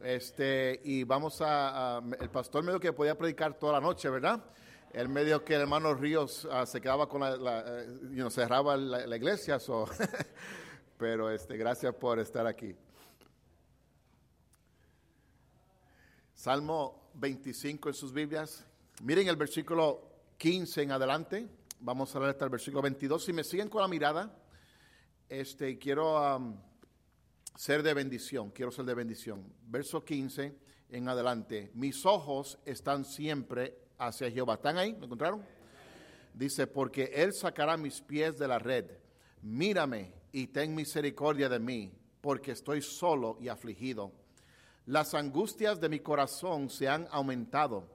Este, y vamos a, el pastor medio que podía predicar toda la noche, ¿verdad? El medio que el hermano Ríos ah, se quedaba con la, la eh, cerraba la, iglesia, pero este, gracias por estar aquí. Salmo 25 en sus Biblias. Miren el versículo 15 en adelante. Vamos a leer hasta el versículo 22. Si me siguen con la mirada, este, quiero ser de bendición, quiero ser de bendición. Verso 15 en adelante. Mis ojos están siempre hacia Jehová. ¿Están ahí? ¿Lo encontraron? Dice, porque Él sacará mis pies de la red. Mírame y ten misericordia de mí, porque estoy solo y afligido. Las angustias de mi corazón se han aumentado.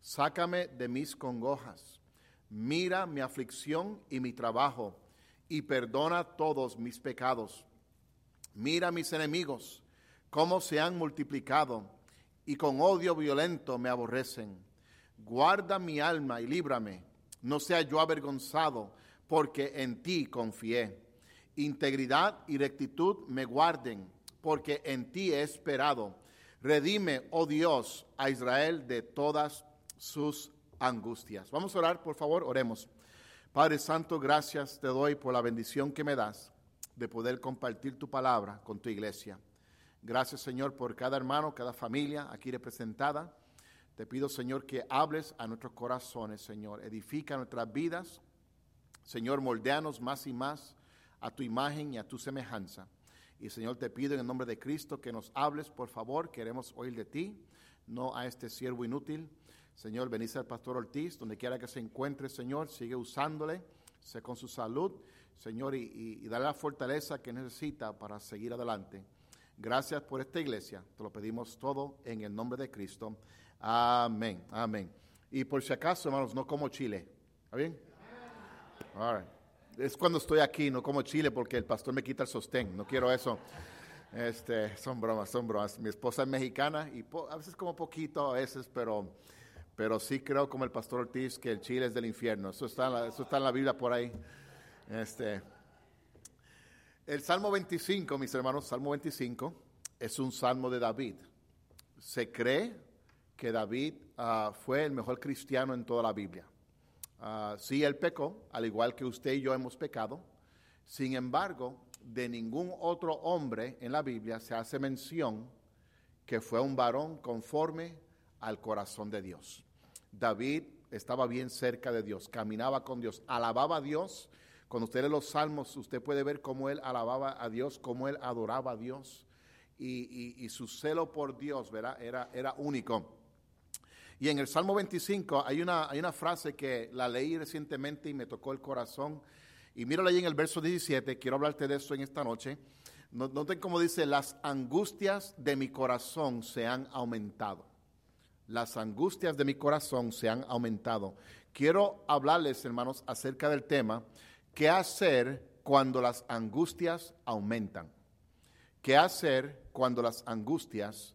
Sácame de mis congojas. Mira mi aflicción y mi trabajo, y perdona todos mis pecados Mira mis enemigos, cómo se han multiplicado y con odio violento me aborrecen. Guarda mi alma y líbrame, no sea yo avergonzado, porque en ti confié. Integridad y rectitud me guarden, porque en ti he esperado. Redime, oh Dios, a Israel de todas sus angustias. Vamos a orar, por favor, oremos. Padre Santo, gracias te doy por la bendición que me das de poder compartir tu palabra con tu iglesia. Gracias, Señor, por cada hermano, cada familia aquí representada. Te pido, Señor, que hables a nuestros corazones, Señor. Edifica nuestras vidas. Señor, moldeanos más y más a tu imagen y a tu semejanza. Y, Señor, te pido en el nombre de Cristo que nos hables, por favor. Queremos oír de ti, no a este siervo inútil. Señor, bendice al pastor Ortiz, donde quiera que se encuentre, Señor, sigue usándole, sé con su salud Señor, y, y, la fortaleza que necesita para seguir adelante. Gracias por esta iglesia. Te lo pedimos todo en el nombre de Cristo. Amén. Amén. Y por si acaso, hermanos, no como chile. ¿Está bien? Es cuando estoy aquí, no como chile porque el pastor me quita el sostén. No quiero eso. Este, son bromas, son bromas. Mi esposa es mexicana y a veces como poquito, a veces, pero, pero sí creo como el pastor Ortiz que el chile es del infierno. Eso está eso está en la Biblia por ahí. Este, el Salmo 25, mis hermanos, Salmo 25 es un salmo de David. Se cree que David ah, fue el mejor cristiano en toda la Biblia. Uh, sí, él pecó, al igual que usted y yo hemos pecado. Sin embargo, de ningún otro hombre en la Biblia se hace mención que fue un varón conforme al corazón de Dios. David estaba bien cerca de Dios, caminaba con Dios, alababa a Dios cuando usted lee los salmos, usted puede ver cómo él alababa a Dios, cómo él adoraba a Dios. Y, su celo por Dios ¿verdad? Era, era único. Y en el Salmo 25 hay una, hay una frase que la leí recientemente y me tocó el corazón. Y mírala ahí en el verso 17, quiero hablarte de eso en esta noche. Noten cómo dice, las angustias de mi corazón se han aumentado. Las angustias de mi corazón se han aumentado. Quiero hablarles, hermanos, acerca del tema ¿Qué hacer cuando las angustias aumentan? ¿Qué hacer cuando las angustias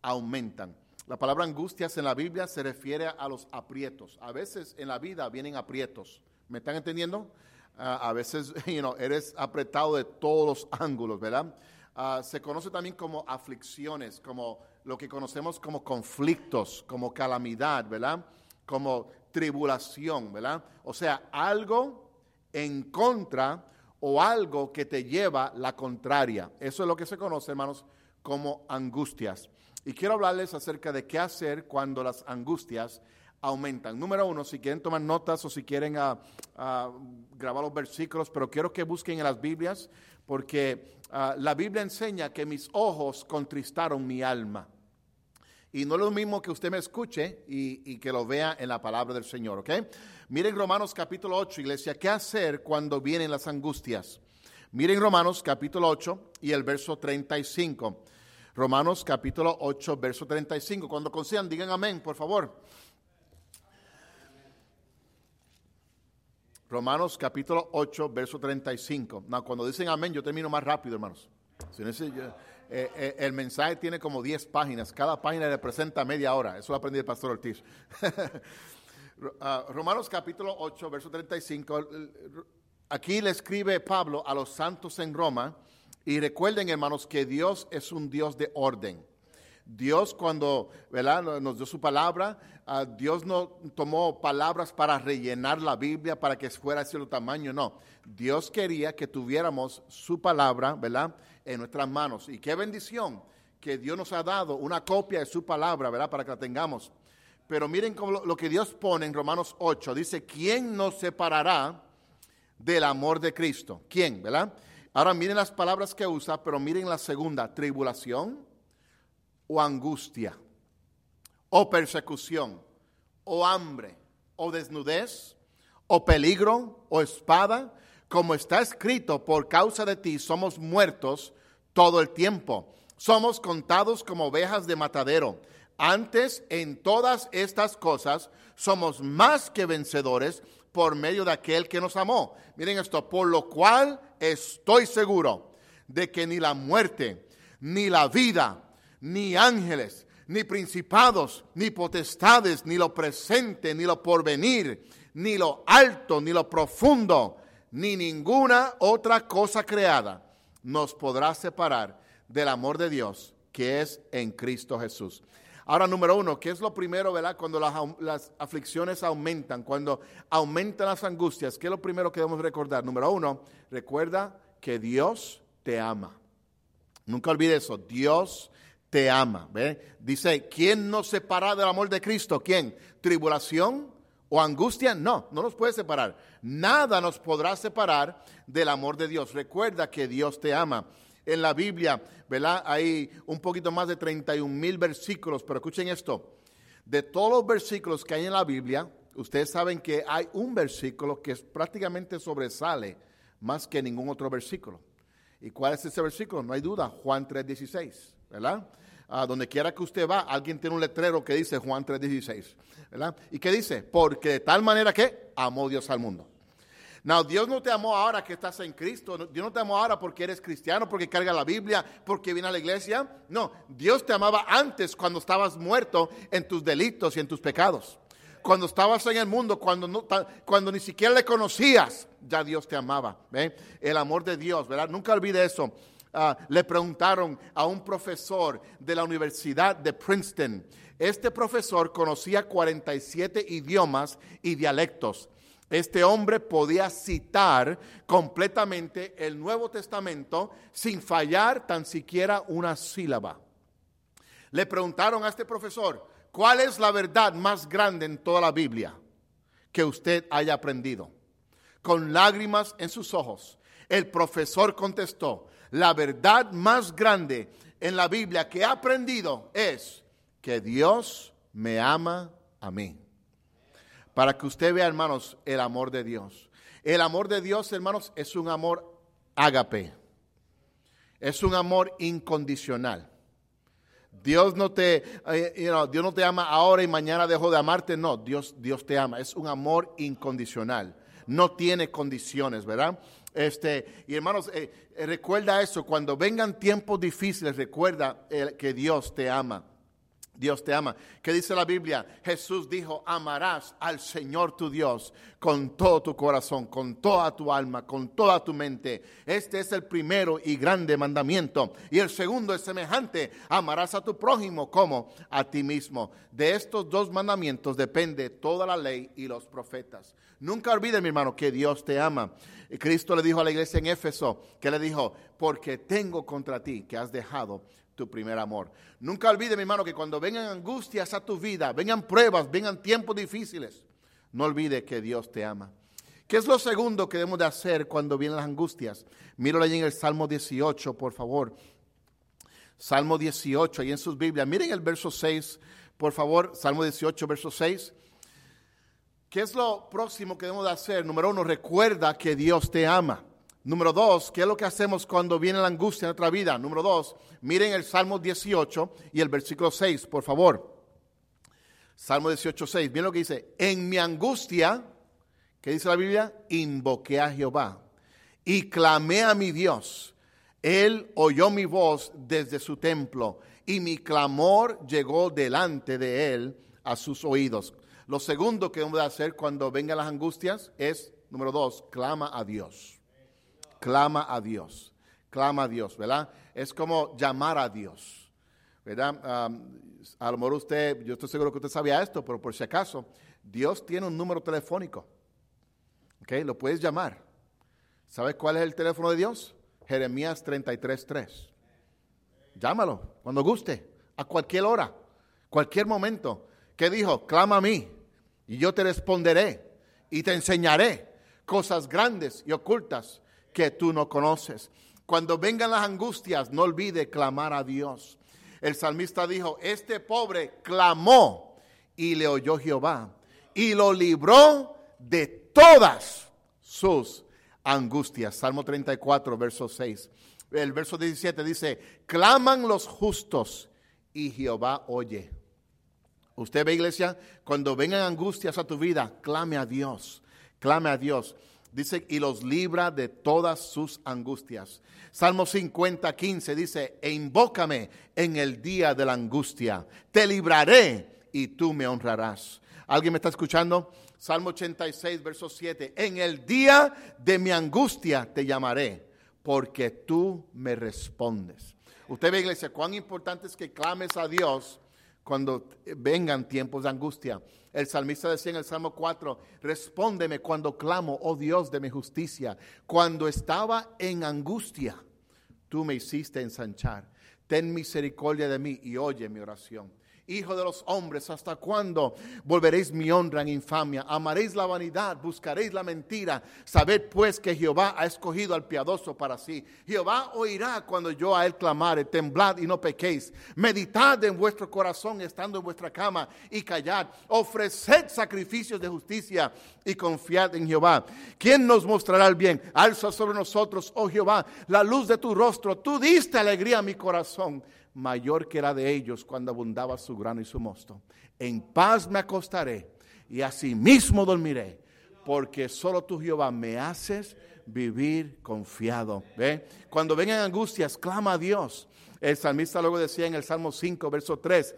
aumentan? La palabra angustias en la Biblia se refiere a los aprietos. A veces en la vida vienen aprietos. ¿Me están entendiendo? Ah, a veces eres apretado de todos los ángulos, ¿verdad? Ah, se conoce también como aflicciones, como lo que conocemos como conflictos, como calamidad, ¿verdad? Como tribulación, ¿verdad? O sea, algo en contra o algo que te lleva la contraria. Eso es lo que se conoce, hermanos, como angustias. Y quiero hablarles acerca de qué hacer cuando las angustias aumentan. Número uno, si quieren tomar notas o si quieren ah, ah, grabar los versículos, pero quiero que busquen en las Biblias, porque ah, la Biblia enseña que mis ojos contristaron mi alma. Y no es lo mismo que usted me escuche y, y que lo vea en la palabra del Señor, ¿ok? Miren Romanos capítulo 8, iglesia, ¿qué hacer cuando vienen las angustias? Miren Romanos capítulo 8 y el verso 35. Romanos capítulo 8, verso 35. Cuando consigan, digan amén, por favor. Romanos capítulo 8, verso 35. No, cuando dicen amén, yo termino más rápido, hermanos. Eh, eh, el mensaje tiene como 10 páginas. Cada página representa media hora. Eso lo aprendí el pastor Ortiz. Ah, Romanos capítulo 8, verso 35. Aquí le escribe Pablo a los santos en Roma. Y recuerden, hermanos, que Dios es un Dios de orden. Dios cuando nos dio su palabra, ah, Dios no tomó palabras para rellenar la Biblia para que fuera de cierto tamaño, no. Dios quería que tuviéramos su palabra, ¿verdad? En nuestras manos. Y qué bendición que Dios nos ha dado una copia de su palabra, ¿verdad? Para que la tengamos. Pero miren lo, lo que Dios pone en Romanos 8. Dice, ¿quién nos separará del amor de Cristo? ¿Quién, verdad? Ahora miren las palabras que usa, pero miren la segunda, tribulación o angustia, o persecución, o hambre, o desnudez, o peligro, o espada, como está escrito, por causa de ti somos muertos todo el tiempo. Somos contados como ovejas de matadero. Antes, en todas estas cosas, somos más que vencedores por medio de aquel que nos amó. Miren esto, por lo cual estoy seguro de que ni la muerte, ni la vida, ni ángeles, ni principados, ni potestades, ni lo presente, ni lo porvenir, ni lo alto, ni lo profundo, ni ninguna otra cosa creada nos podrá separar del amor de Dios que es en Cristo Jesús. Ahora, número uno, ¿qué es lo primero, verdad? Cuando las, las, aflicciones aumentan, cuando aumentan las angustias, ¿qué es lo primero que debemos recordar? Número uno, recuerda que Dios te ama. Nunca olvide eso, Dios te ama. Dice, ¿quién nos separa del amor de Cristo? ¿Quién? ¿Tribulación o angustia? No, no nos puede separar. Nada nos podrá separar del amor de Dios. Recuerda que Dios te ama. En la Biblia, ¿verdad? Hay un poquito más de 31 mil versículos, pero escuchen esto. De todos los versículos que hay en la Biblia, ustedes saben que hay un versículo que prácticamente sobresale más que ningún otro versículo. ¿Y cuál es ese versículo? No hay duda, Juan 3:16. ¿verdad? Donde quiera que usted va, alguien tiene un letrero que dice Juan 3:16, ¿verdad? ¿Y qué dice? Porque de tal manera que amó Dios al mundo. No, Dios no te amó ahora que estás en Cristo. Dios no te amó ahora porque eres cristiano, porque carga la Biblia, porque viene a la iglesia. No, Dios te amaba antes cuando estabas muerto en tus delitos y en tus pecados. Cuando estabas en el mundo, cuando, ni siquiera le conocías, ya Dios te amaba. El amor de Dios, ¿verdad? Nunca olvide eso. Ah, le preguntaron a un profesor de la Universidad de Princeton. Este profesor conocía 47 idiomas y dialectos. Este hombre podía citar completamente el Nuevo Testamento sin fallar tan siquiera una sílaba. Le preguntaron a este profesor, ¿cuál es la verdad más grande en toda la Biblia que usted haya aprendido? Con lágrimas en sus ojos, el profesor contestó, la verdad más grande en la Biblia que he aprendido es que Dios me ama a mí. Para que usted vea, hermanos, el amor de Dios. El amor de Dios, hermanos, es un amor ágape. Es un amor incondicional. Dios no te, eh, Dios no te ama ahora y mañana dejó de amarte. No, Dios, Dios te ama. Es un amor incondicional. No tiene condiciones, ¿verdad? Este, y hermanos, eh, eh, recuerda eso, cuando vengan tiempos difíciles, recuerda eh, que Dios te ama. Dios te ama. ¿Qué dice la Biblia? Jesús dijo, amarás al Señor tu Dios con todo tu corazón, con toda tu alma, con toda tu mente. Este es el primero y grande mandamiento. Y el segundo es semejante, amarás a tu prójimo como a ti mismo. De estos dos mandamientos depende toda la ley y los profetas. Nunca olvide, mi hermano, que Dios te ama. Cristo le dijo a la iglesia en Éfeso, que le dijo, porque tengo contra ti que has dejado tu primer amor. Nunca olvide, mi hermano, que cuando vengan angustias a tu vida, vengan pruebas, vengan tiempos difíciles, no olvide que Dios te ama. ¿Qué es lo segundo que debemos de hacer cuando vienen las angustias? Míralo ahí en el Salmo 18, por favor. Salmo 18, ahí en sus Biblias. Miren el verso 6, por favor. Salmo 18, verso 6. ¿Qué es lo próximo que debemos de hacer? Número uno, recuerda que Dios te ama. Número dos, ¿qué es lo que hacemos cuando viene la angustia en nuestra vida? Número dos, miren el Salmo 18 y el versículo 6, por favor. Salmo 18, 6. Miren lo que dice. En mi angustia, ¿qué dice la Biblia? Invoqué a Jehová y clamé a mi Dios. Él oyó mi voz desde su templo y mi clamor llegó delante de él a sus oídos. Lo segundo que a hacer cuando vengan las angustias es, número dos, clama a Dios. Clama a Dios. Clama a Dios, ¿verdad? Es como llamar a Dios, ¿verdad? a lo mejor usted, yo estoy seguro que usted sabía esto, pero por si acaso, Dios tiene un número telefónico. ¿Ok? Lo puedes llamar. ¿Sabes cuál es el teléfono de Dios? Jeremías 33.3. Llámalo cuando guste, a cualquier hora, cualquier momento. ¿Qué dijo? Clama a mí y yo te responderé y te enseñaré cosas grandes y ocultas que tú no conoces. Cuando vengan las angustias, no olvide clamar a Dios. El salmista dijo, este pobre clamó y le oyó Jehová y lo libró de todas sus angustias. Salmo 34, verso 6. El verso 17 dice, claman los justos y Jehová oye. Usted ve, iglesia, cuando vengan angustias a tu vida, clame a Dios, clame a Dios. Dice, y los libra de todas sus angustias. Salmo 50, 15 dice, e invócame en el día de la angustia, te libraré y tú me honrarás. ¿Alguien me está escuchando? Salmo 86, verso 7, en el día de mi angustia te llamaré, porque tú me respondes. Usted ve, iglesia, cuán importante es que clames a Dios cuando vengan tiempos de angustia. El salmista decía en el Salmo 4, respóndeme cuando clamo, oh Dios de mi justicia. Cuando estaba en angustia, tú me hiciste ensanchar. Ten misericordia de mí y oye mi oración. Hijo de los hombres, ¿hasta cuándo volveréis mi honra en infamia? Amaréis la vanidad, buscaréis la mentira. Sabed pues que Jehová ha escogido al piadoso para sí. Jehová oirá cuando yo a él clamare. Temblad y no pequéis. Meditad en vuestro corazón estando en vuestra cama y callad. Ofreced sacrificios de justicia y confiad en Jehová. ¿Quién nos mostrará el bien? Alza sobre nosotros, oh Jehová, la luz de tu rostro. Tú diste alegría a mi corazón mayor que era de ellos cuando abundaba su grano y su mosto. En paz me acostaré y asimismo dormiré, porque solo tú, Jehová, me haces vivir confiado. ¿Ve? Cuando vengan angustias, clama a Dios. El salmista luego decía en el Salmo 5, verso 3,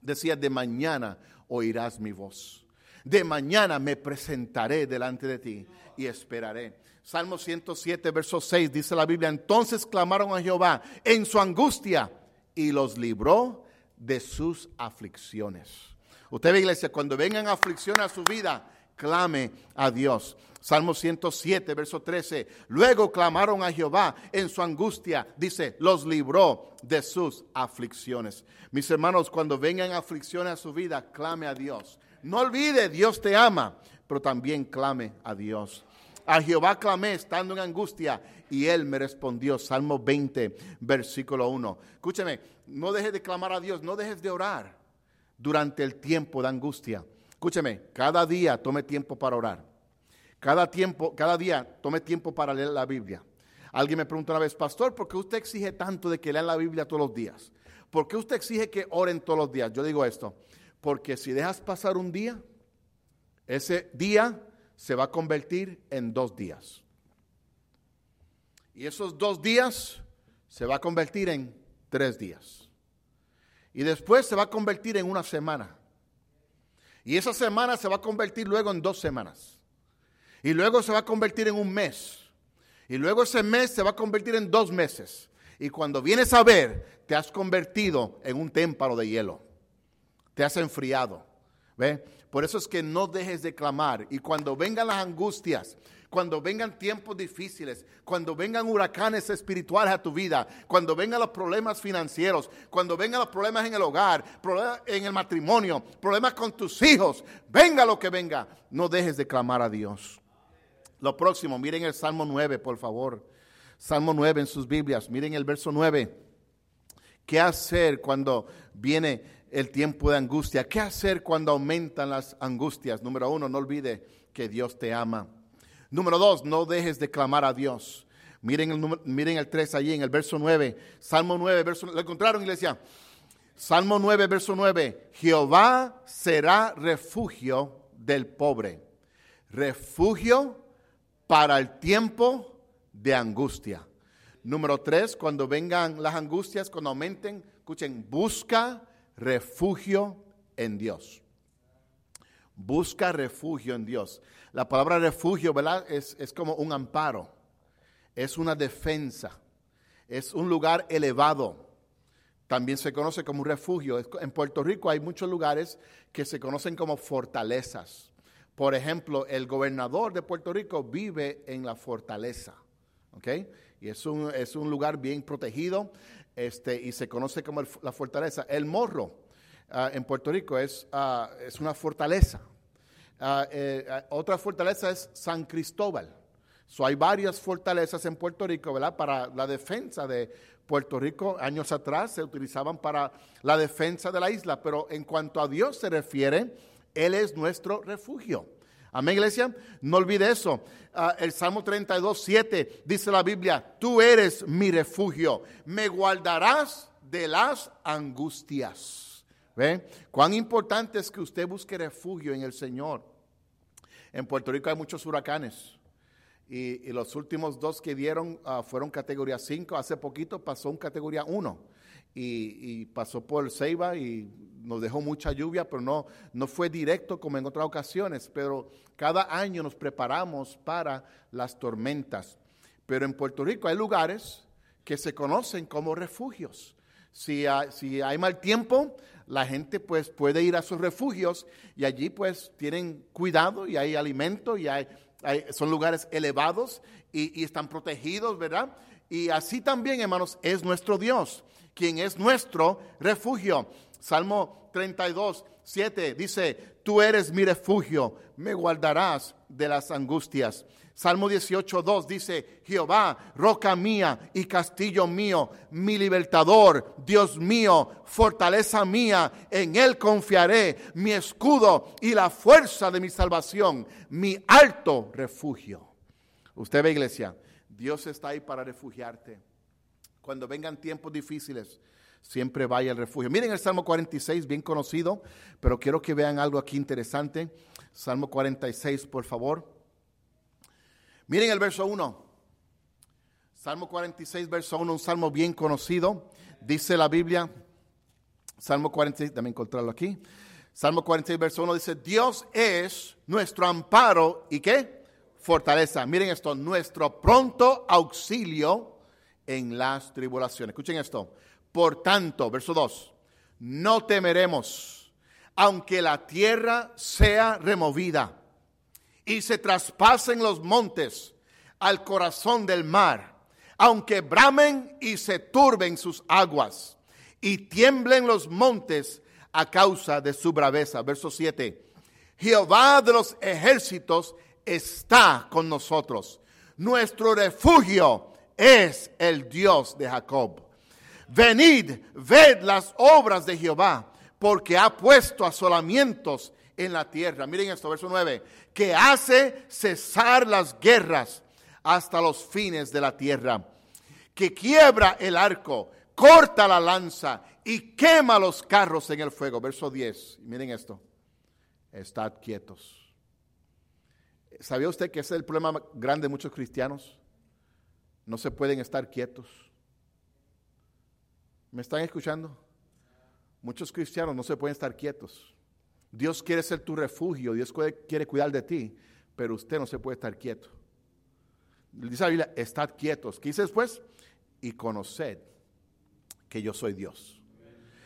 decía, de mañana oirás mi voz. De mañana me presentaré delante de ti y esperaré. Salmo 107, verso 6 dice la Biblia, entonces clamaron a Jehová en su angustia y los libró de sus aflicciones. Usted ve, iglesia, cuando vengan aflicciones a su vida, clame a Dios. Salmo 107, verso 13. Luego clamaron a Jehová en su angustia. Dice, los libró de sus aflicciones. Mis hermanos, cuando vengan aflicciones a su vida, clame a Dios. No olvide, Dios te ama, pero también clame a Dios. A Jehová clamé estando en angustia y él me respondió. Salmo 20, versículo 1. Escúcheme, no dejes de clamar a Dios, no dejes de orar durante el tiempo de angustia. Escúcheme, cada día tome tiempo para orar. Cada, tiempo, cada día tome tiempo para leer la Biblia. Alguien me preguntó una vez, pastor, ¿por qué usted exige tanto de que lean la Biblia todos los días? ¿Por qué usted exige que oren todos los días? Yo digo esto, porque si dejas pasar un día, ese día se va a convertir en dos días. Y esos dos días se va a convertir en tres días. Y después se va a convertir en una semana. Y esa semana se va a convertir luego en dos semanas. Y luego se va a convertir en un mes. Y luego ese mes se va a convertir en dos meses. Y cuando vienes a ver, te has convertido en un témpano de hielo. Te has enfriado. ¿Ve? Por eso es que no dejes de clamar. Y cuando vengan las angustias, cuando vengan tiempos difíciles, cuando vengan huracanes espirituales a tu vida, cuando vengan los problemas financieros, cuando vengan los problemas en el hogar, problemas en el matrimonio, problemas con tus hijos, venga lo que venga, no dejes de clamar a Dios. Lo próximo, miren el Salmo 9, por favor. Salmo 9 en sus Biblias, miren el verso 9. ¿Qué hacer cuando viene el tiempo de angustia. ¿Qué hacer cuando aumentan las angustias? Número uno, no olvide que Dios te ama. Número dos, no dejes de clamar a Dios. Miren el, miren el 3 allí en el verso 9. Salmo 9, verso ¿Lo encontraron, iglesia? Salmo 9, verso 9. Jehová será refugio del pobre. Refugio para el tiempo de angustia. Número 3, cuando vengan las angustias, cuando aumenten, escuchen, busca refugio en Dios. Busca refugio en Dios. La palabra refugio, ¿verdad? Es, es como un amparo es una defensa, es un lugar elevado. También se conoce como un refugio. En Puerto Rico hay muchos lugares que se conocen como fortalezas. Por ejemplo, el gobernador de Puerto Rico vive en la fortaleza. ¿ok? Y es un, es un lugar bien protegido este, y se conoce como la fortaleza. El morro ah, en Puerto Rico es, ah, es una fortaleza. Ah, eh, otra fortaleza es San Cristóbal hay varias fortalezas en Puerto Rico, ¿verdad? Para la defensa de Puerto Rico. Años atrás se utilizaban para la defensa de la isla, pero en cuanto a Dios se refiere, Él es nuestro refugio. Amén, iglesia. No olvide eso. Ah, el Salmo 32, 7 dice la Biblia, tú eres mi refugio, me guardarás de las angustias. Cuán importante es que usted busque refugio en el Señor. En Puerto Rico hay muchos huracanes. Y, los últimos dos que dieron ah, fueron categoría 5. Hace poquito pasó un categoría 1 y, pasó por Ceiba y nos dejó mucha lluvia, pero no, no fue directo como en otras ocasiones. Pero cada año nos preparamos para las tormentas. Pero en Puerto Rico hay lugares que se conocen como refugios. Si hay, si hay, mal tiempo, la gente pues puede ir a sus refugios y allí pues tienen cuidado y hay alimento y hay son lugares elevados y, están protegidos, ¿verdad? Y así también, hermanos, es nuestro Dios, quien es nuestro refugio. Salmo 32, 7 dice, tú eres mi refugio, me guardarás de las angustias. Salmo 18, 2 dice, Jehová, roca mía y castillo mío, mi libertador, Dios mío, fortaleza mía, en él confiaré, mi escudo y la fuerza de mi salvación, mi alto refugio. Usted ve, iglesia, Dios está ahí para refugiarte. Cuando vengan tiempos difíciles, siempre vaya al refugio. Miren el Salmo 46, bien conocido, pero quiero que vean algo aquí interesante. Salmo 46, por favor. Miren el verso 1. Salmo 46, verso 1, un salmo bien conocido. Dice la Biblia, Salmo 46, déjame encontrarlo aquí. Salmo 46, verso 1 dice, Dios es nuestro amparo y qué? Fortaleza. Miren esto, nuestro pronto auxilio en las tribulaciones. Escuchen esto. Por tanto, verso 2, no temeremos, aunque la tierra sea removida y se traspasen los montes al corazón del mar, aunque bramen y se turben sus aguas y tiemblen los montes a causa de su braveza. Verso 7. Jehová de los ejércitos está con nosotros. Nuestro refugio es el Dios de Jacob. Venid, ved las obras de Jehová, porque ha puesto asolamientos en la tierra. Miren esto, verso 9, que hace cesar las guerras hasta los fines de la tierra, que quiebra el arco, corta la lanza y quema los carros en el fuego. Verso 10, miren esto, estad quietos. ¿Sabía usted que ese es el problema grande de muchos cristianos? No se pueden estar quietos. ¿Me están escuchando? Muchos cristianos no se pueden estar quietos. Dios quiere ser tu refugio, Dios quiere cuidar de ti, pero usted no se puede estar quieto. Dice la Biblia, estad quietos. ¿Qué dice después? Y conoced que yo soy Dios.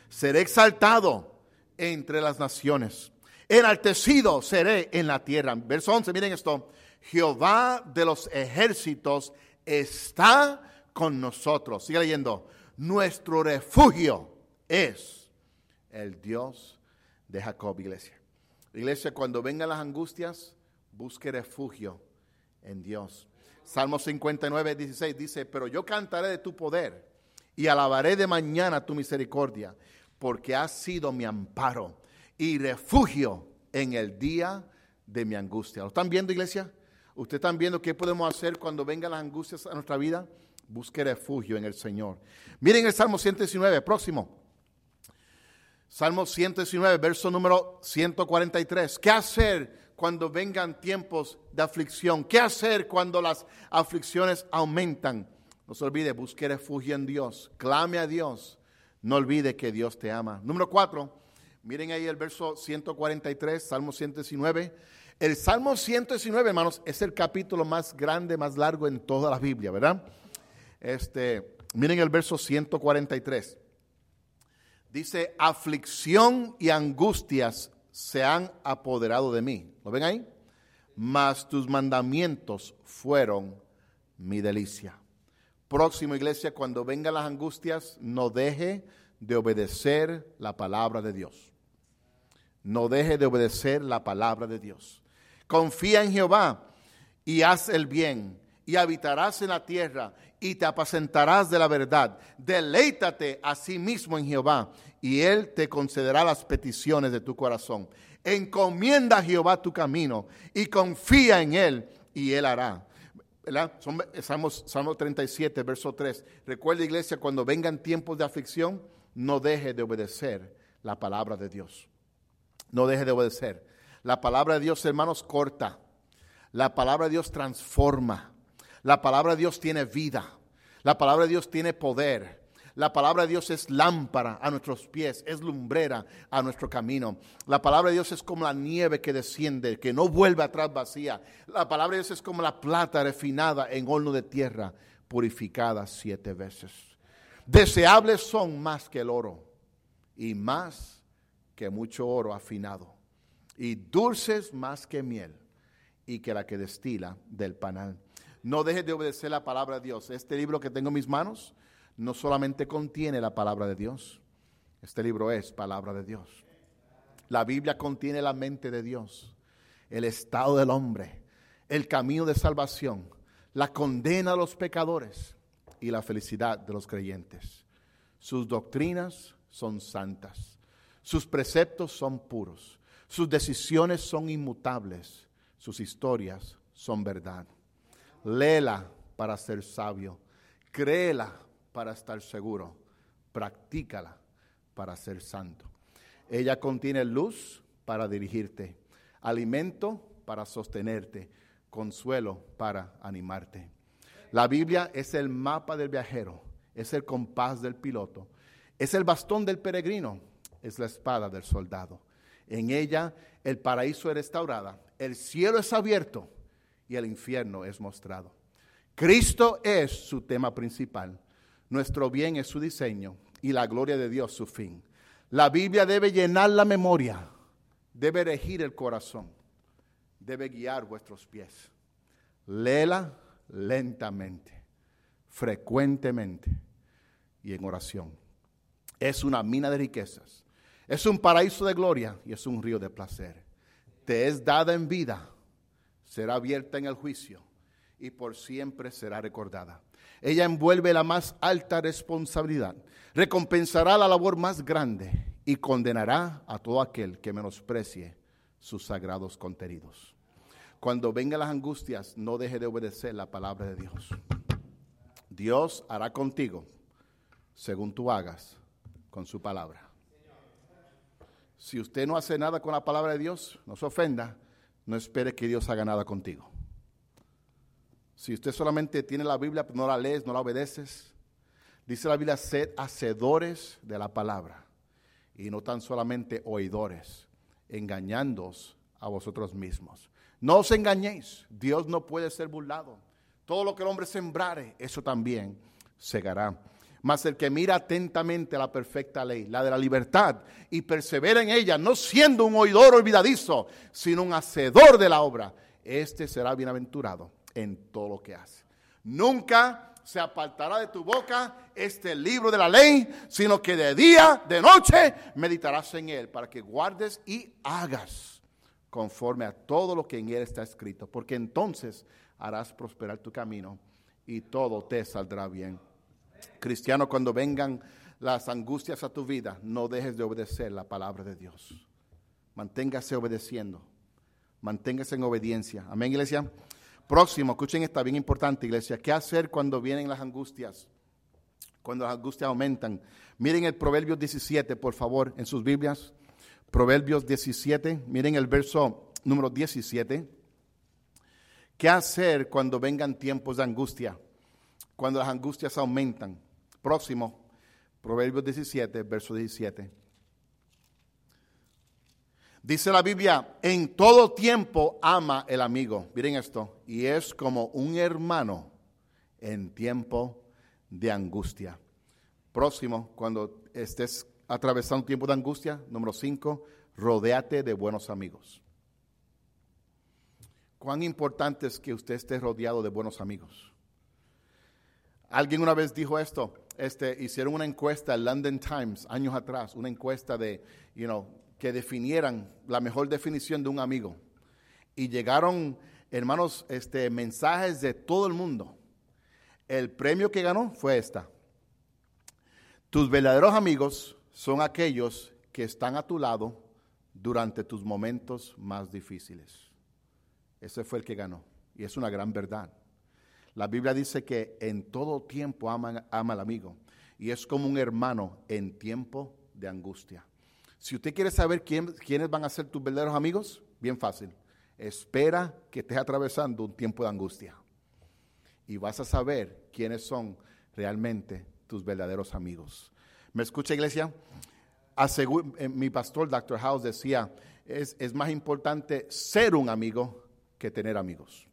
Seré exaltado entre las naciones. Enaltecido seré en la tierra. Verso 11, miren esto. Jehová de los ejércitos está con nosotros. Sigue leyendo. Nuestro refugio es el Dios de Jacob, iglesia. Iglesia, cuando vengan las angustias, busque refugio en Dios. Salmo 59, 16 dice, pero yo cantaré de tu poder y alabaré de mañana tu misericordia, porque has sido mi amparo y refugio en el día de mi angustia. ¿Lo están viendo, iglesia? Ustedes están viendo qué podemos hacer cuando vengan las angustias a nuestra vida. Busque refugio en el Señor. Miren el Salmo 119, próximo. Salmo 119, verso número 143. ¿Qué hacer cuando vengan tiempos de aflicción? ¿Qué hacer cuando las aflicciones aumentan? No se olvide, busque refugio en Dios. Clame a Dios. No olvide que Dios te ama. Número 4. Miren ahí el verso 143, Salmo 119. El Salmo 119, hermanos, es el capítulo más grande, más largo en toda la Biblia, ¿verdad? Este, miren el verso 143. Dice, aflicción y angustias se han apoderado de mí. ¿Lo ven ahí? Mas tus mandamientos fueron mi delicia. Próximo iglesia, cuando vengan las angustias, no deje de obedecer la palabra de Dios. No deje de obedecer la palabra de Dios. Confía en Jehová y haz el bien, y habitarás en la tierra, y te apacentarás de la verdad. Deleítate a sí mismo en Jehová, y él te concederá las peticiones de tu corazón. Encomienda a Jehová tu camino, y confía en él, y él hará. Salmo 37, verso 3. Recuerda, iglesia, cuando vengan tiempos de aflicción, no deje de obedecer la palabra de Dios. No deje de obedecer. La palabra de Dios, hermanos, corta. La palabra de Dios transforma. La palabra de Dios tiene vida. La palabra de Dios tiene poder. La palabra de Dios es lámpara a nuestros pies, es lumbrera a nuestro camino. La palabra de Dios es como la nieve que desciende, que no vuelve atrás vacía. La palabra de Dios es como la plata refinada en horno de tierra, purificada siete veces. Deseables son más que el oro y más que mucho oro afinado y dulces más que miel y que la que destila del panal. No dejes de obedecer la palabra de Dios. Este libro que tengo en mis manos no solamente contiene la palabra de Dios, este libro es palabra de Dios. La Biblia contiene la mente de Dios, el estado del hombre, el camino de salvación, la condena a los pecadores y la felicidad de los creyentes. Sus doctrinas son santas, sus preceptos son puros, sus decisiones son inmutables, sus historias son verdad. Léela para ser sabio, créela para estar seguro, practícala para ser santo. Ella contiene luz para dirigirte, alimento para sostenerte, consuelo para animarte. La Biblia es el mapa del viajero, es el compás del piloto, es el bastón del peregrino, es la espada del soldado. En ella el paraíso es restaurada, el cielo es abierto y el infierno es mostrado. Cristo es su tema principal, nuestro bien es su diseño y la gloria de Dios su fin. La Biblia debe llenar la memoria, debe regir el corazón, debe guiar vuestros pies. Léela lentamente, frecuentemente y en oración. Es una mina de riquezas es un paraíso de gloria y es un río de placer. Te es dada en vida, será abierta en el juicio y por siempre será recordada. Ella envuelve la más alta responsabilidad, recompensará la labor más grande y condenará a todo aquel que menosprecie sus sagrados contenidos. Cuando vengan las angustias, no deje de obedecer la palabra de Dios. Dios hará contigo según tú hagas con su palabra. Si usted no hace nada con la palabra de Dios, no se ofenda, no espere que Dios haga nada contigo. Si usted solamente tiene la Biblia, no la lees, no la obedeces, dice la Biblia, sed hacedores de la palabra y no tan solamente oidores, engañándoos a vosotros mismos. No os engañéis, Dios no puede ser burlado. Todo lo que el hombre sembrare, eso también segará. Mas el que mira atentamente la perfecta ley, la de la libertad, y persevera en ella, no siendo un oidor olvidadizo, sino un hacedor de la obra, este será bienaventurado en todo lo que hace. Nunca se apartará de tu boca este libro de la ley, sino que de día, de noche, meditarás en él, para que guardes y hagas conforme a todo lo que en él está escrito, porque entonces harás prosperar tu camino y todo te saldrá bien. Cristiano, cuando vengan las angustias a tu vida, no dejes de obedecer la palabra de Dios. Manténgase obedeciendo. Manténgase en obediencia. Amén, iglesia. Próximo, escuchen esta bien importante, iglesia. ¿Qué hacer cuando vienen las angustias? Cuando las angustias aumentan. Miren el Proverbios 17, por favor, en sus Biblias. Proverbios 17, miren el verso número 17. ¿Qué hacer cuando vengan tiempos de angustia? Cuando las angustias aumentan. Próximo, Proverbios 17, verso 17. Dice la Biblia, en todo tiempo ama el amigo. Miren esto, y es como un hermano en tiempo de angustia. Próximo, cuando estés atravesando un tiempo de angustia, número 5, rodéate de buenos amigos. Cuán importante es que usted esté rodeado de buenos amigos. Alguien una vez dijo esto, este, hicieron una encuesta en London Times años atrás, una encuesta de, you know, que definieran la mejor definición de un amigo. Y llegaron, hermanos, este, mensajes de todo el mundo. El premio que ganó fue esta. Tus verdaderos amigos son aquellos que están a tu lado durante tus momentos más difíciles. Ese fue el que ganó. Y es una gran verdad. La Biblia dice que en todo tiempo ama, al amigo. Y es como un hermano en tiempo de angustia. Si usted quiere saber quiénes van a ser tus verdaderos amigos, bien fácil. Espera que estés atravesando un tiempo de angustia. Y vas a saber quiénes son realmente tus verdaderos amigos. ¿Me escucha, iglesia? Eh, mi pastor, Dr. House, decía, es, es más importante ser un amigo que tener amigos.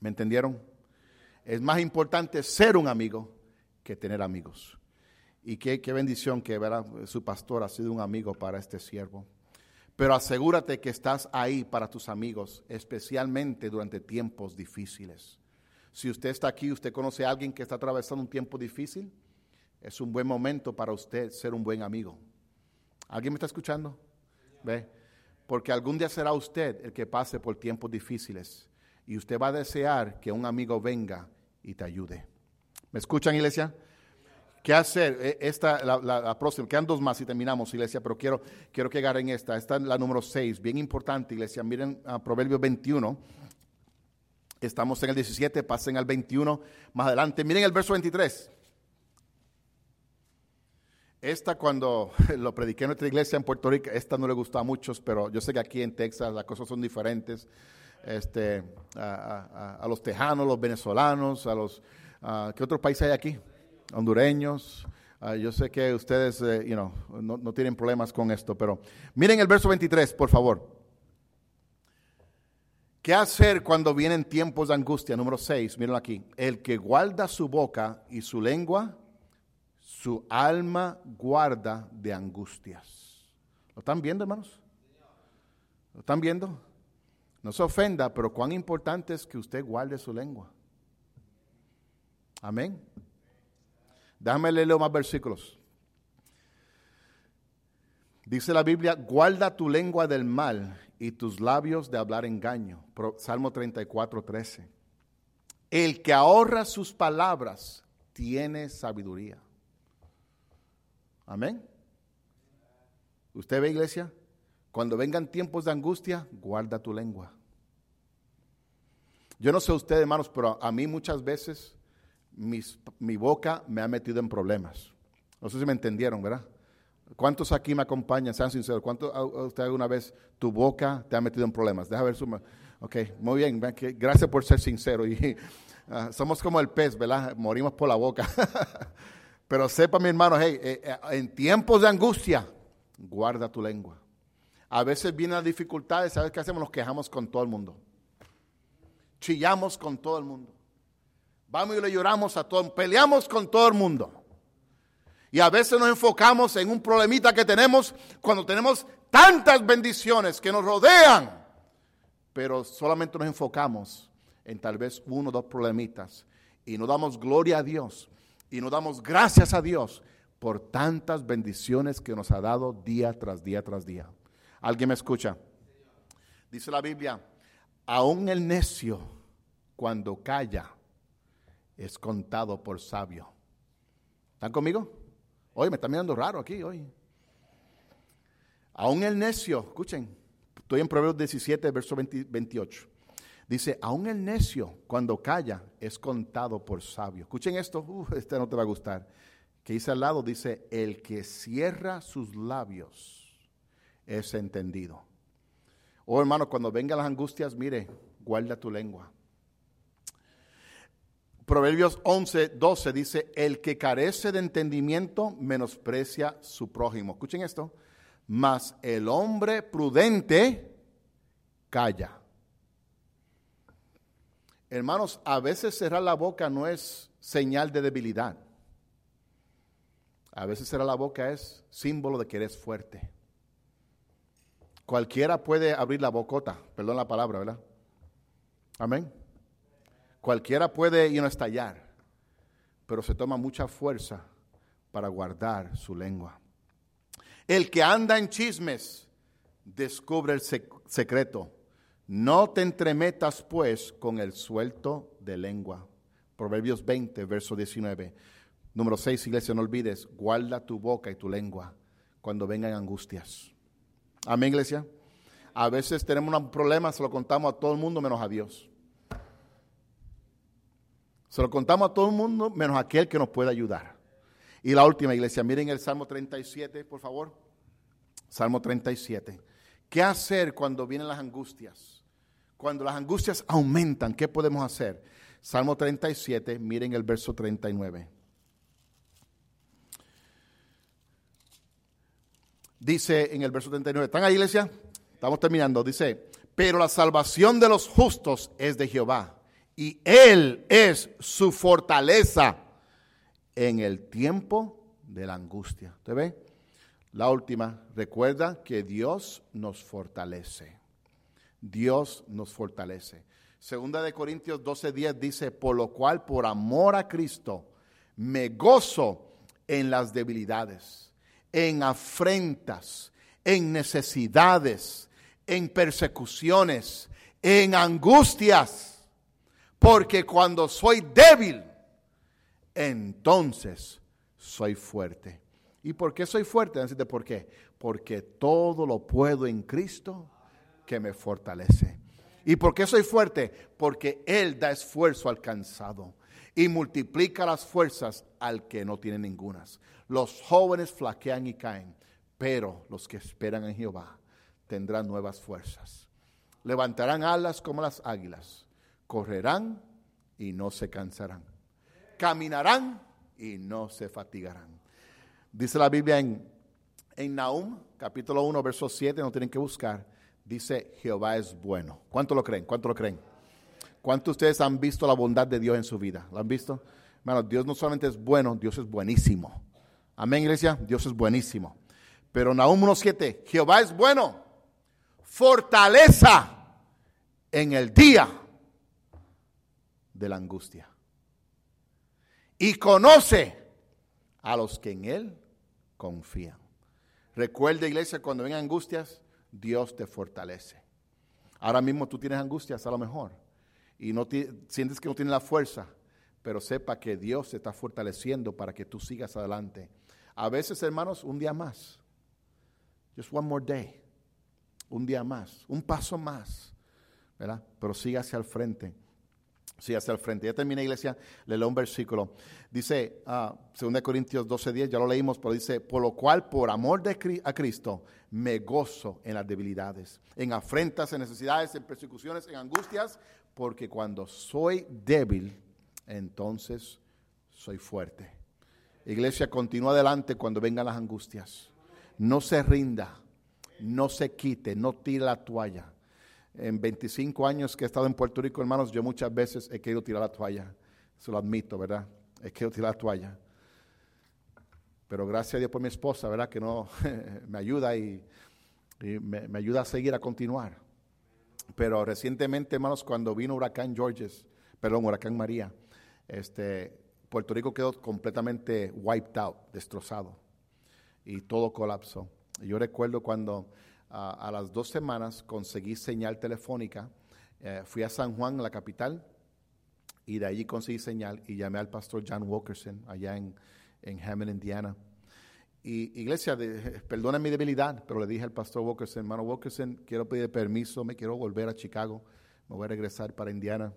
¿Me entendieron? Es más importante ser un amigo que tener amigos. Y qué, bendición que su pastor ha sido un amigo para este siervo. Pero asegúrate que estás ahí para tus amigos, especialmente durante tiempos difíciles. Si usted está aquí, usted conoce a alguien que está atravesando un tiempo difícil, es un buen momento para usted ser un buen amigo. ¿Alguien me está escuchando? ¿Ve? Porque algún día será usted el que pase por tiempos difíciles y usted va a desear que un amigo venga y te ayude. ¿Me escuchan, iglesia? ¿Qué hacer? E, esta, la, próxima, quedan dos más y terminamos, iglesia, pero quiero, quiero que agarren esta. Esta es la número 6, bien importante, iglesia. Miren a Proverbios 21. Estamos en el 17, pasen al 21 más adelante. Miren el verso 23. Esta cuando lo prediqué en nuestra iglesia en Puerto Rico, esta no le gustó a muchos, pero yo sé que aquí en Texas las cosas son diferentes. Este, a, los tejanos, los venezolanos, a los... ¿Qué otros países hay aquí? hondureños. Ah, yo sé que ustedes eh, no, no, tienen problemas con esto, pero miren el verso 23, por favor. ¿Qué hacer cuando vienen tiempos de angustia? Número 6, miren aquí. El que guarda su boca y su lengua, su alma guarda de angustias. ¿Lo están viendo, hermanos? ¿Lo están viendo? No se ofenda, pero cuán importante es que usted guarde su lengua. Amén. Déjame leer más versículos. Dice la Biblia, guarda tu lengua del mal y tus labios de hablar engaño. Salmo 34, 13. El que ahorra sus palabras tiene sabiduría. Amén. ¿Usted ve, iglesia? Cuando vengan tiempos de angustia, guarda tu lengua. Yo no sé usted, hermanos, pero a mí muchas veces mi boca me ha metido en problemas. No sé si me entendieron, ¿verdad? ¿Cuántos aquí me acompañan? Sean sinceros. ¿Cuántos usted alguna vez tu boca te ha metido en problemas? Deja ver su. Ok, muy bien. Gracias por ser sincero. Y, ah, somos como el pez, ¿verdad? Morimos por la boca. Pero sepa, mi hermano, hey, eh, eh, en tiempos de angustia, guarda tu lengua. A veces vienen las dificultades, ¿sabes qué hacemos? Nos quejamos con todo el mundo. Chillamos con todo el mundo. Vamos y le lloramos a todo, peleamos con todo el mundo. Y a veces nos enfocamos en un problemita que tenemos cuando tenemos tantas bendiciones que nos rodean. Pero solamente nos enfocamos en tal vez uno o dos problemitas. Y no damos gloria a Dios. Y no damos gracias a Dios por tantas bendiciones que nos ha dado día tras día tras día. ¿Alguien me escucha? Dice la Biblia, aún el necio cuando calla es contado por sabio. ¿Están conmigo? Hoy me está mirando raro aquí hoy. Aún el necio, escuchen, estoy en Proverbios 17, verso 28. Dice, aún el necio cuando calla es contado por sabio. Escuchen esto, este no te va a gustar. Que dice al lado, dice, el que cierra sus labios es entendido. Oh hermano, cuando vengan las angustias, mire, guarda tu lengua. Proverbios 11, 12 dice, el que carece de entendimiento menosprecia su prójimo. Escuchen esto, mas el hombre prudente calla. Hermanos, a veces cerrar la boca no es señal de debilidad. A veces cerrar la boca es símbolo de que eres fuerte. Cualquiera puede abrir la bocota, perdón la palabra, ¿verdad? Amén. Cualquiera puede y no estallar, pero se toma mucha fuerza para guardar su lengua. El que anda en chismes descubre el secreto. No te entremetas pues con el suelto de lengua. Proverbios 20, verso 19. Número 6, iglesia, no olvides, guarda tu boca y tu lengua cuando vengan angustias. Amén, iglesia. A veces tenemos un problema, se lo contamos a todo el mundo menos a Dios. Se lo contamos a todo el mundo menos aquel que nos puede ayudar. Y la última iglesia, miren el Salmo 37, por favor. Salmo 37. ¿Qué hacer cuando vienen las angustias? Cuando las angustias aumentan, ¿qué podemos hacer? Salmo 37, miren el verso 39. Dice en el verso 39, ¿están ahí iglesia? Estamos terminando. Dice, pero la salvación de los justos es de Jehová y Él es su fortaleza en el tiempo de la angustia. ¿Usted ve? La última, recuerda que Dios nos fortalece. Dios nos fortalece. Segunda de Corintios 12:10 dice, por lo cual por amor a Cristo me gozo en las debilidades, en afrentas, en necesidades, en persecuciones, en angustias porque cuando soy débil, entonces soy fuerte. ¿Y por qué soy fuerte? Decirte por qué. Porque todo lo puedo en Cristo que me fortalece. ¿Y por qué soy fuerte? Porque Él da esfuerzo al cansado y multiplica las fuerzas al que no tiene ningunas. Los jóvenes flaquean y caen, pero los que esperan en Jehová tendrán nuevas fuerzas. Levantarán alas como las águilas correrán y no se cansarán. Caminarán y no se fatigarán. Dice la Biblia en, en Nahum, capítulo 1, verso 7, no tienen que buscar. Dice, Jehová es bueno. ¿Cuánto lo creen? ¿Cuánto lo creen? ¿Cuántos de ustedes han visto la bondad de Dios en su vida? ¿Lo han visto? Bueno, Dios no solamente es bueno, Dios es buenísimo. Amén, iglesia. Dios es buenísimo. Pero Nahum 1.7, Jehová es bueno. Fortaleza en el día de la angustia. Y conoce a los que en Él confían. Recuerda, iglesia, cuando vengan angustias, Dios te fortalece. Ahora mismo tú tienes angustias a lo mejor y no sientes que no tienes la fuerza, pero sepa que Dios te está fortaleciendo para que tú sigas adelante. A veces, hermanos, un día más. Just one more day. Un día más, un paso más, ¿verdad? Pero siga hacia el frente Sí, hacia el frente. Ya termina, iglesia, le leo un versículo. Dice, uh, 2 Corintios 12:10, ya lo leímos, pero dice, por lo cual, por amor de, a Cristo, me gozo en las debilidades, en afrentas, en necesidades, en persecuciones, en angustias, porque cuando soy débil, entonces soy fuerte. Iglesia, continúa adelante cuando vengan las angustias. No se rinda, no se quite, no tire la toalla en 25 años que he estado en Puerto Rico, hermanos, yo muchas veces he querido tirar la toalla. Se lo admito, ¿verdad? He querido tirar la toalla. Pero gracias a Dios por mi esposa, ¿verdad? Que no me ayuda y, me, ayuda a seguir, a continuar. Pero recientemente, hermanos, cuando vino huracán Georges, perdón, huracán María, este, Puerto Rico quedó completamente wiped out, destrozado. Y todo colapsó. yo recuerdo cuando a las dos semanas conseguí señal telefónica. Eh, fui a San Juan, la capital, y de allí conseguí señal y llamé al pastor John Wilkerson allá en, en Hammond, Indiana. Y iglesia, perdona mi debilidad, pero le dije al pastor Wilkerson, hermano Wilkerson, quiero pedir permiso, me quiero volver a Chicago, me voy a regresar para Indiana.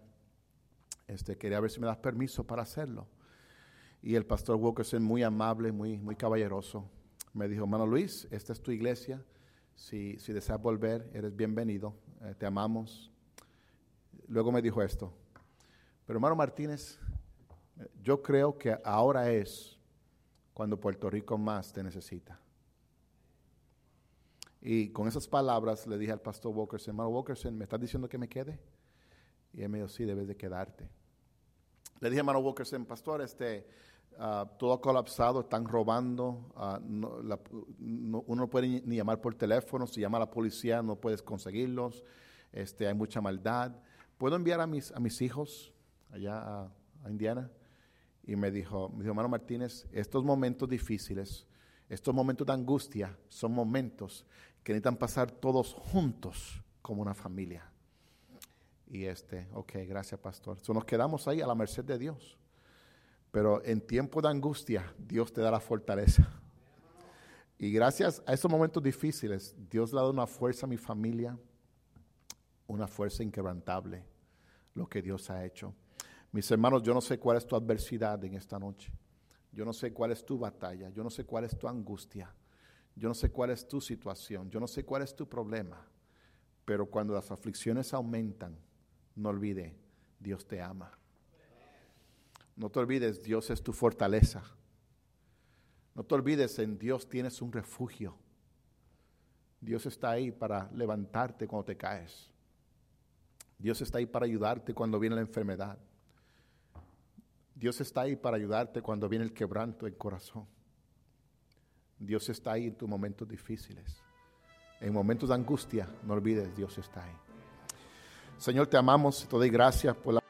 Este, quería ver si me das permiso para hacerlo. Y el pastor Wilkerson, muy amable, muy, muy caballeroso, me dijo, hermano Luis, esta es tu iglesia. Si, deseas volver, eres bienvenido. Eh, te amamos. Luego me dijo esto. Pero hermano Martínez, yo creo que ahora es cuando Puerto Rico más te necesita. Y con esas palabras le dije al pastor Walkerson, hermano Walkerson, ¿me estás diciendo que me quede? Y él me dijo, sí, debes de quedarte. Le dije, hermano Walkerson, pastor, este, uh, todo ha colapsado, están robando, no, uno no puede ni llamar por teléfono, si llama a la policía no puedes conseguirlos, este, hay mucha maldad. ¿Puedo enviar a mis, a mis hijos allá a, Indiana? Y me dijo, dijo, hermano Martínez, estos momentos difíciles, estos momentos de angustia, son momentos que necesitan pasar todos juntos como una familia. Y este, ok, gracias pastor. So nos quedamos ahí a la merced de Dios. Pero en tiempo de angustia, Dios te da la fortaleza. Y gracias a esos momentos difíciles, Dios le ha dado una fuerza a mi familia, una fuerza inquebrantable, lo que Dios ha hecho. Mis hermanos, yo no sé cuál es tu adversidad en esta noche. Yo no sé cuál es tu batalla. Yo no sé cuál es tu angustia. Yo no sé cuál es tu situación. Yo no sé cuál es tu problema. Pero cuando las aflicciones aumentan, no olvide, Dios te ama. No te olvides, Dios es tu fortaleza. No te olvides, en Dios tienes un refugio. Dios está ahí para levantarte cuando te caes. Dios está ahí para ayudarte cuando viene la enfermedad. Dios está ahí para ayudarte cuando viene el quebranto del corazón. Dios está ahí en tus momentos difíciles. En momentos de angustia, no olvides, Dios está ahí. Señor, te amamos, te doy gracias por la